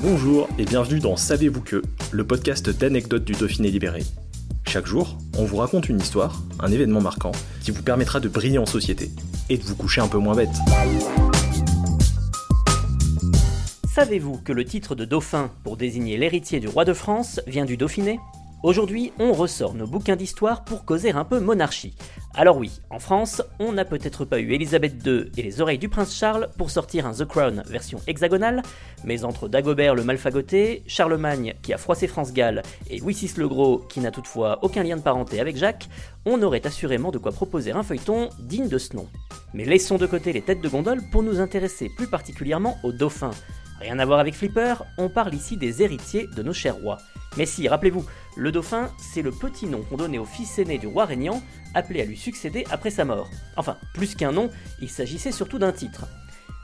Bonjour et bienvenue dans Savez-vous que, le podcast d'anecdotes du Dauphiné libéré. Chaque jour, on vous raconte une histoire, un événement marquant, qui vous permettra de briller en société et de vous coucher un peu moins bête. Savez-vous que le titre de dauphin pour désigner l'héritier du roi de France vient du Dauphiné? Aujourd'hui, on ressort nos bouquins d'histoire pour causer un peu monarchie. Alors oui, en France, on n'a peut-être pas eu Elisabeth II et les oreilles du prince Charles pour sortir un The Crown version hexagonale, mais entre Dagobert le malfagoté, Charlemagne qui a froissé France-Galles et Louis VI le Gros qui n'a toutefois aucun lien de parenté avec Jacques, on aurait assurément de quoi proposer un feuilleton digne de ce nom. Mais laissons de côté les têtes de gondole pour nous intéresser plus particulièrement aux dauphins. Rien à voir avec Flipper, on parle ici des héritiers de nos chers rois. Mais si, rappelez-vous, le dauphin, c'est le petit nom qu'on donnait au fils aîné du roi régnant, appelé à lui succéder après sa mort. Enfin, plus qu'un nom, il s'agissait surtout d'un titre.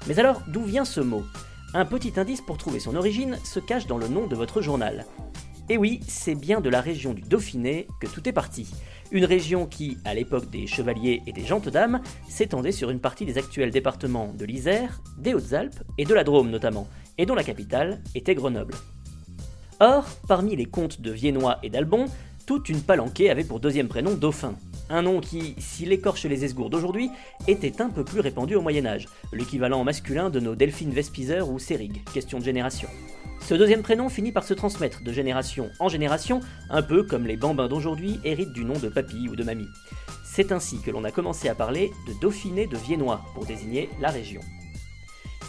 Mais alors, d'où vient ce mot? Un petit indice pour trouver son origine se cache dans le nom de votre journal. Et oui, c'est bien de la région du Dauphiné que tout est parti. Une région qui, à l'époque des chevaliers et des gentes dames, s'étendait sur une partie des actuels départements de l'Isère, des Hautes-Alpes et de la Drôme notamment, et dont la capitale était Grenoble. Or, parmi les comtes de Viennois et d'Albon, toute une palanquée avait pour deuxième prénom Dauphin. Un nom qui, s'il écorche les esgours d'aujourd'hui, était un peu plus répandu au Moyen-Âge, l'équivalent masculin de nos Delphine Vespizer ou Sérig, question de génération. Ce deuxième prénom finit par se transmettre de génération en génération, un peu comme les bambins d'aujourd'hui héritent du nom de papy ou de mamie. C'est ainsi que l'on a commencé à parler de Dauphiné de Viennois pour désigner la région.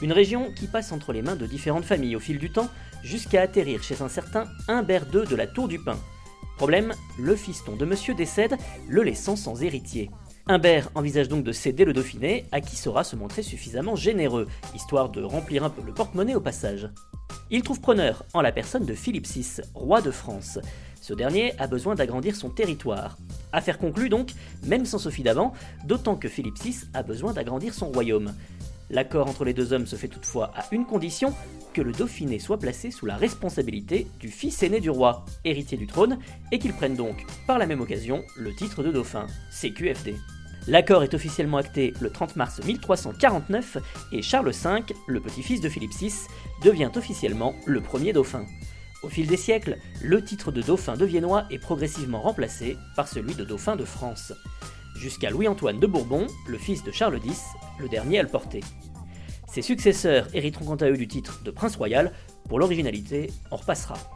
Une région qui passe entre les mains de différentes familles au fil du temps, jusqu'à atterrir chez un certain Humbert II de la Tour du Pin. Problème, le fiston de monsieur décède, le laissant sans héritier. Humbert envisage donc de céder le Dauphiné à qui saura se montrer suffisamment généreux, histoire de remplir un peu le porte-monnaie au passage. Il trouve preneur en la personne de Philippe VI, roi de France. Ce dernier a besoin d'agrandir son territoire. Affaire conclue donc, même sans Sophie d'avant, d'autant que Philippe VI a besoin d'agrandir son royaume. L'accord entre les deux hommes se fait toutefois à une condition, que le Dauphiné soit placé sous la responsabilité du fils aîné du roi, héritier du trône, et qu'il prenne donc, par la même occasion, le titre de dauphin, CQFD. L'accord est officiellement acté le 30 mars 1349 et Charles V, le petit-fils de Philippe VI, devient officiellement le premier dauphin. Au fil des siècles, le titre de dauphin de Viennois est progressivement remplacé par celui de dauphin de France jusqu'à Louis-Antoine de Bourbon, le fils de Charles X, le dernier à le porter. Ses successeurs hériteront quant à eux du titre de prince royal, pour l'originalité, on repassera.